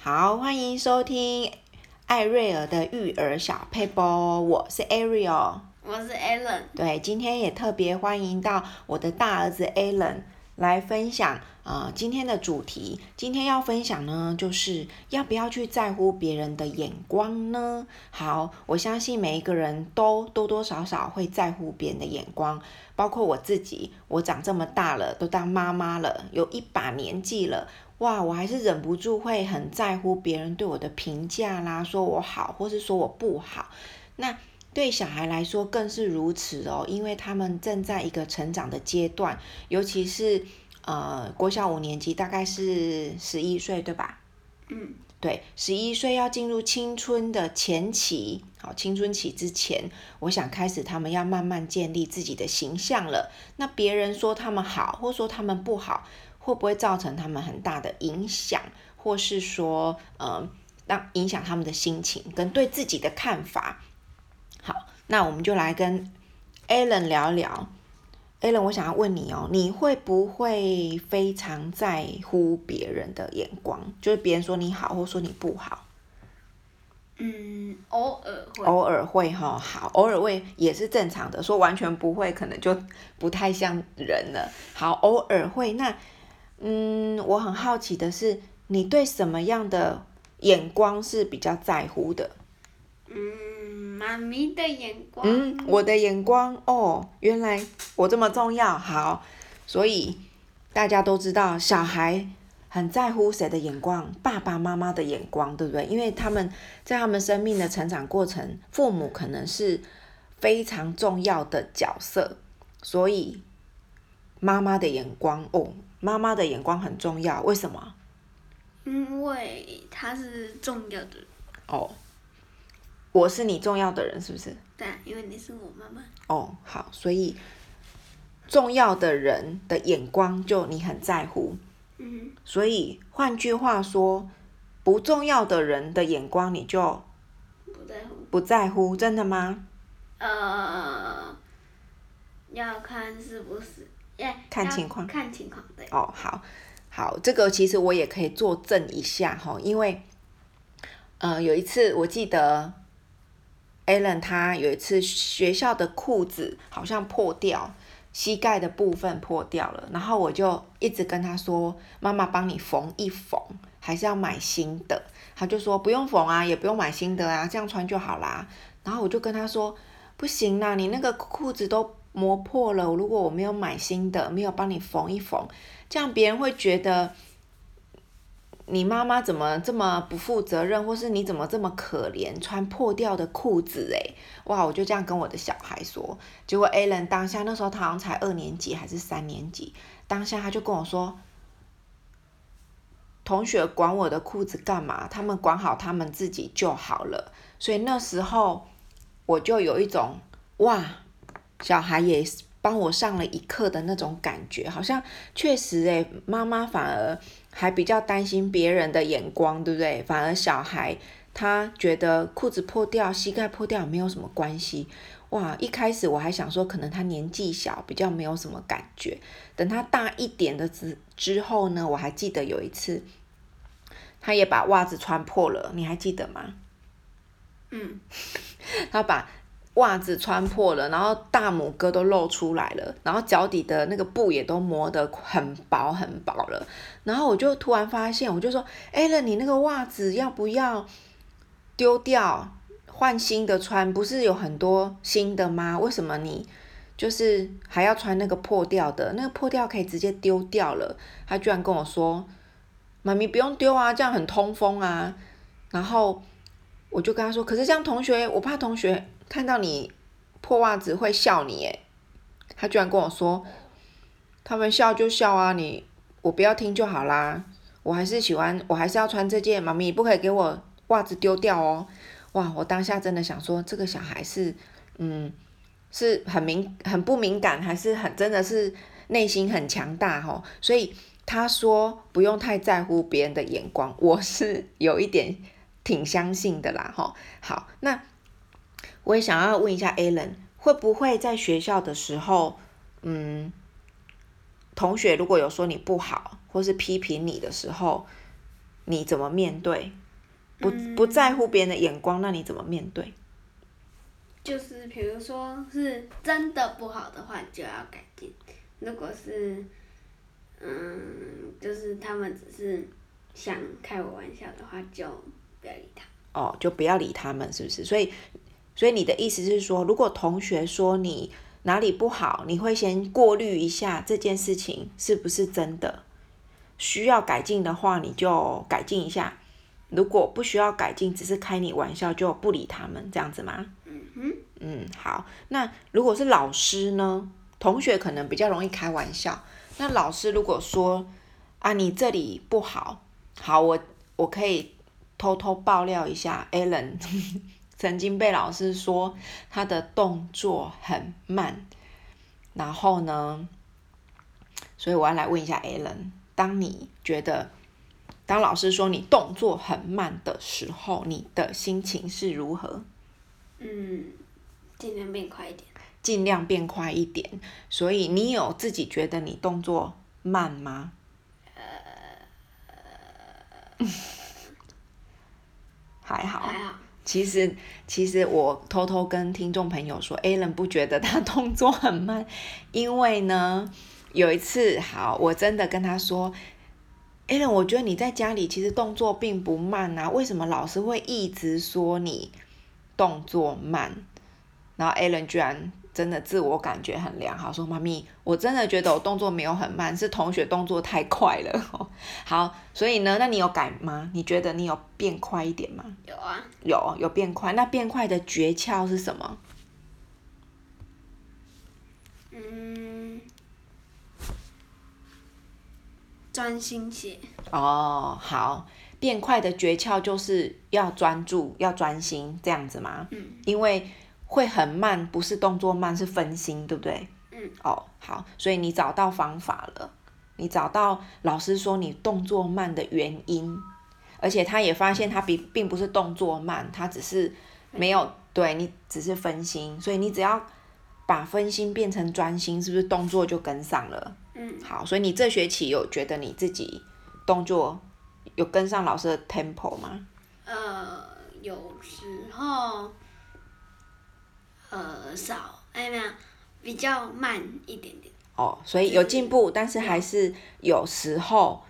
好，欢迎收听艾瑞尔的育儿小配波，我是 Ariel，我是 Alan。对，今天也特别欢迎到我的大儿子 Alan 来分享呃今天的主题。今天要分享呢，就是要不要去在乎别人的眼光呢？好，我相信每一个人都多多少少会在乎别人的眼光，包括我自己。我长这么大了，都当妈妈了，有一把年纪了。哇，我还是忍不住会很在乎别人对我的评价啦，说我好，或是说我不好。那对小孩来说更是如此哦，因为他们正在一个成长的阶段，尤其是呃国小五年级，大概是十一岁，对吧？嗯，对，十一岁要进入青春的前期，好，青春期之前，我想开始他们要慢慢建立自己的形象了。那别人说他们好，或说他们不好。会不会造成他们很大的影响，或是说，呃，让影响他们的心情跟对自己的看法？好，那我们就来跟 Alan 聊聊。Alan，我想要问你哦，你会不会非常在乎别人的眼光？就是别人说你好，或说你不好？嗯，偶尔会。偶尔会哈，好，偶尔会也是正常的。说完全不会，可能就不太像人了。好，偶尔会那。嗯，我很好奇的是，你对什么样的眼光是比较在乎的？嗯，妈咪的眼光。嗯，我的眼光哦，原来我这么重要。好，所以大家都知道，小孩很在乎谁的眼光？爸爸妈妈的眼光，对不对？因为他们在他们生命的成长过程，父母可能是非常重要的角色，所以妈妈的眼光哦。妈妈的眼光很重要，为什么？因为他是重要的。哦，我是你重要的人，是不是？对，因为你是我妈妈。哦，好，所以重要的人的眼光就你很在乎。嗯。所以换句话说，不重要的人的眼光你就不在乎。不在乎，真的吗？呃，要看是不是。Yeah, 看情况，看情况，对。哦，好，好，这个其实我也可以作证一下哈，因为，呃，有一次我记得，Alan 他有一次学校的裤子好像破掉，膝盖的部分破掉了，然后我就一直跟他说：“妈妈帮你缝一缝，还是要买新的。”他就说：“不用缝啊，也不用买新的啊，这样穿就好啦。”然后我就跟他说：“不行啦，你那个裤子都。”磨破了，如果我没有买新的，没有帮你缝一缝，这样别人会觉得你妈妈怎么这么不负责任，或是你怎么这么可怜，穿破掉的裤子诶，哇！我就这样跟我的小孩说，结果 Alan 当下那时候他好像才二年级还是三年级，当下他就跟我说，同学管我的裤子干嘛？他们管好他们自己就好了。所以那时候我就有一种哇。小孩也帮我上了一课的那种感觉，好像确实诶，妈妈反而还比较担心别人的眼光，对不对？反而小孩他觉得裤子破掉、膝盖破掉没有什么关系。哇，一开始我还想说，可能他年纪小，比较没有什么感觉。等他大一点的之之后呢，我还记得有一次，他也把袜子穿破了，你还记得吗？嗯，他把。袜子穿破了，然后大拇哥都露出来了，然后脚底的那个布也都磨得很薄很薄了。然后我就突然发现，我就说：“哎，那你那个袜子要不要丢掉，换新的穿？不是有很多新的吗？为什么你就是还要穿那个破掉的？那个破掉可以直接丢掉了。”他居然跟我说：“妈咪不用丢啊，这样很通风啊。”然后我就跟他说：“可是这样同学，我怕同学。”看到你破袜子会笑你诶，他居然跟我说，他们笑就笑啊，你我不要听就好啦，我还是喜欢，我还是要穿这件，妈咪不可以给我袜子丢掉哦，哇，我当下真的想说，这个小孩是，嗯，是很敏很不敏感，还是很真的是内心很强大吼，所以他说不用太在乎别人的眼光，我是有一点挺相信的啦吼，好，那。我也想要问一下 Alan，会不会在学校的时候，嗯，同学如果有说你不好，或是批评你的时候，你怎么面对？不不在乎别人的眼光，那你怎么面对？就是比如说是真的不好的话，就要改进；如果是，嗯，就是他们只是想开我玩笑的话，就不要理他。哦，就不要理他们，是不是？所以，所以你的意思是说，如果同学说你哪里不好，你会先过滤一下这件事情是不是真的，需要改进的话，你就改进一下；如果不需要改进，只是开你玩笑，就不理他们，这样子吗？嗯，嗯，好。那如果是老师呢？同学可能比较容易开玩笑。那老师如果说啊，你这里不好，好，我我可以偷偷爆料一下，Alan 曾经被老师说他的动作很慢。然后呢，所以我要来问一下 Alan，当你觉得当老师说你动作很慢的时候，你的心情是如何？嗯，尽量变快一点。尽量变快一点。所以你有自己觉得你动作慢吗？呃，还好。还好。其实，其实我偷偷跟听众朋友说，Alan 不觉得他 动作很慢，因为呢，有一次，好，我真的跟他说，Alan，我觉得你在家里其实动作并不慢啊，为什么老师会一直说你？动作慢，然后 Alan 居然真的自我感觉很良好，说：“妈咪，我真的觉得我动作没有很慢，是同学动作太快了。”好，所以呢，那你有改吗？你觉得你有变快一点吗？有啊，有有变快。那变快的诀窍是什么？嗯，专心写。哦，好。变快的诀窍就是要专注，要专心，这样子吗？嗯。因为会很慢，不是动作慢，是分心，对不对？嗯。哦，好，所以你找到方法了，你找到老师说你动作慢的原因，而且他也发现他并并不是动作慢，他只是没有，对，你只是分心，所以你只要把分心变成专心，是不是动作就跟上了？嗯。好，所以你这学期有觉得你自己动作？有跟上老师的 tempo 吗？呃，有时候，呃，少，哎，没有，比较慢一点点。哦，所以有进步，但是还是有时候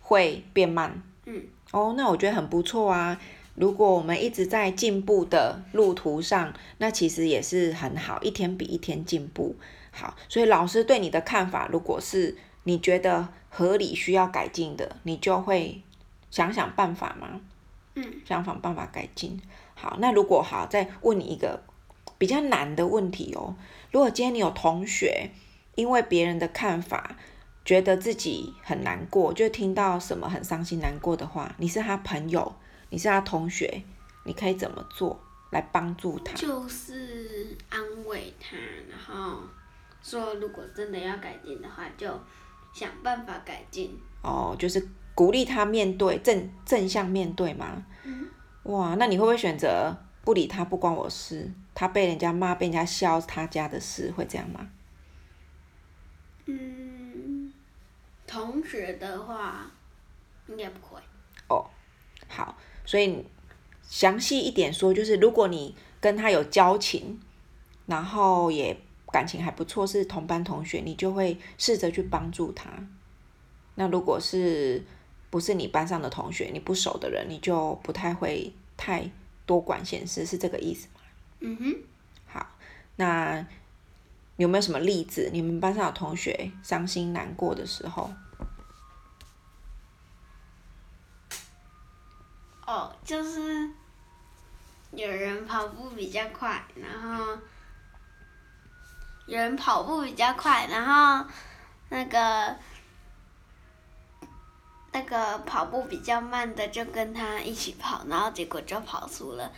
会变慢。嗯。哦，那我觉得很不错啊。如果我们一直在进步的路途上，那其实也是很好，一天比一天进步。好，所以老师对你的看法，如果是你觉得合理需要改进的，你就会。想想办法吗？嗯，想想办法改进。好，那如果好，再问你一个比较难的问题哦。如果今天你有同学因为别人的看法，觉得自己很难过，就听到什么很伤心难过的话，你是他朋友，你是他同学，你可以怎么做来帮助他？就是安慰他，然后说如果真的要改进的话，就想办法改进。哦，就是。鼓励他面对正正向面对吗？嗯。哇，那你会不会选择不理他？不关我事。他被人家骂，被人家笑，他家的事，会这样吗？嗯，同学的话应该不会。哦，好，所以详细一点说，就是如果你跟他有交情，然后也感情还不错，是同班同学，你就会试着去帮助他。那如果是不是你班上的同学，你不熟的人，你就不太会太多管闲事，是这个意思吗？嗯哼。好，那有没有什么例子？你们班上有同学伤心难过的时候？哦，就是有人跑步比较快，然后有人跑步比较快，然后那个。那个跑步比较慢的就跟他一起跑，然后结果就跑输了，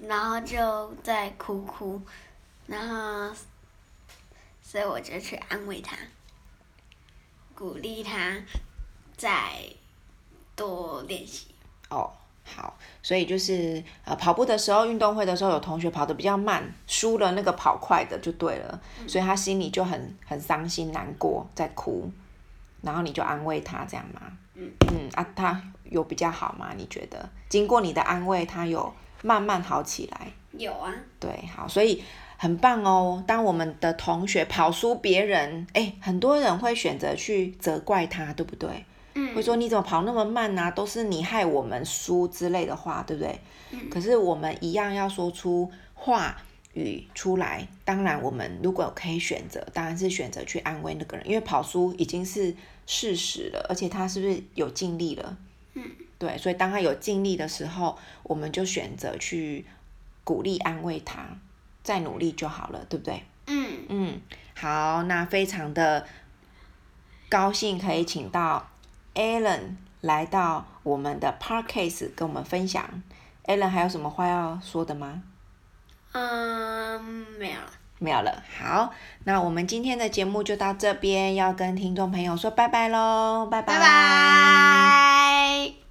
然后就在哭哭，然后，所以我就去安慰他，鼓励他再多练习。哦，好，所以就是呃跑步的时候，运动会的时候有同学跑得比较慢，输了那个跑快的就对了，嗯、所以他心里就很很伤心难过，在哭。然后你就安慰他这样吗？嗯嗯啊，他有比较好吗？你觉得经过你的安慰，他有慢慢好起来？有啊。对，好，所以很棒哦。当我们的同学跑输别人，哎，很多人会选择去责怪他，对不对？嗯。会说你怎么跑那么慢啊？都是你害我们输之类的话，对不对？嗯。可是我们一样要说出话语出来。当然，我们如果可以选择，当然是选择去安慰那个人，因为跑输已经是事实了，而且他是不是有尽力了？嗯。对，所以当他有尽力的时候，我们就选择去。鼓励安慰他，再努力就好了，对不对？嗯嗯，好，那非常的高兴可以请到 Alan 来到我们的 Parkcase 跟我们分享。Alan 还有什么话要说的吗？嗯，没有了，没有了。好，那我们今天的节目就到这边，要跟听众朋友说拜拜喽，拜拜。拜拜。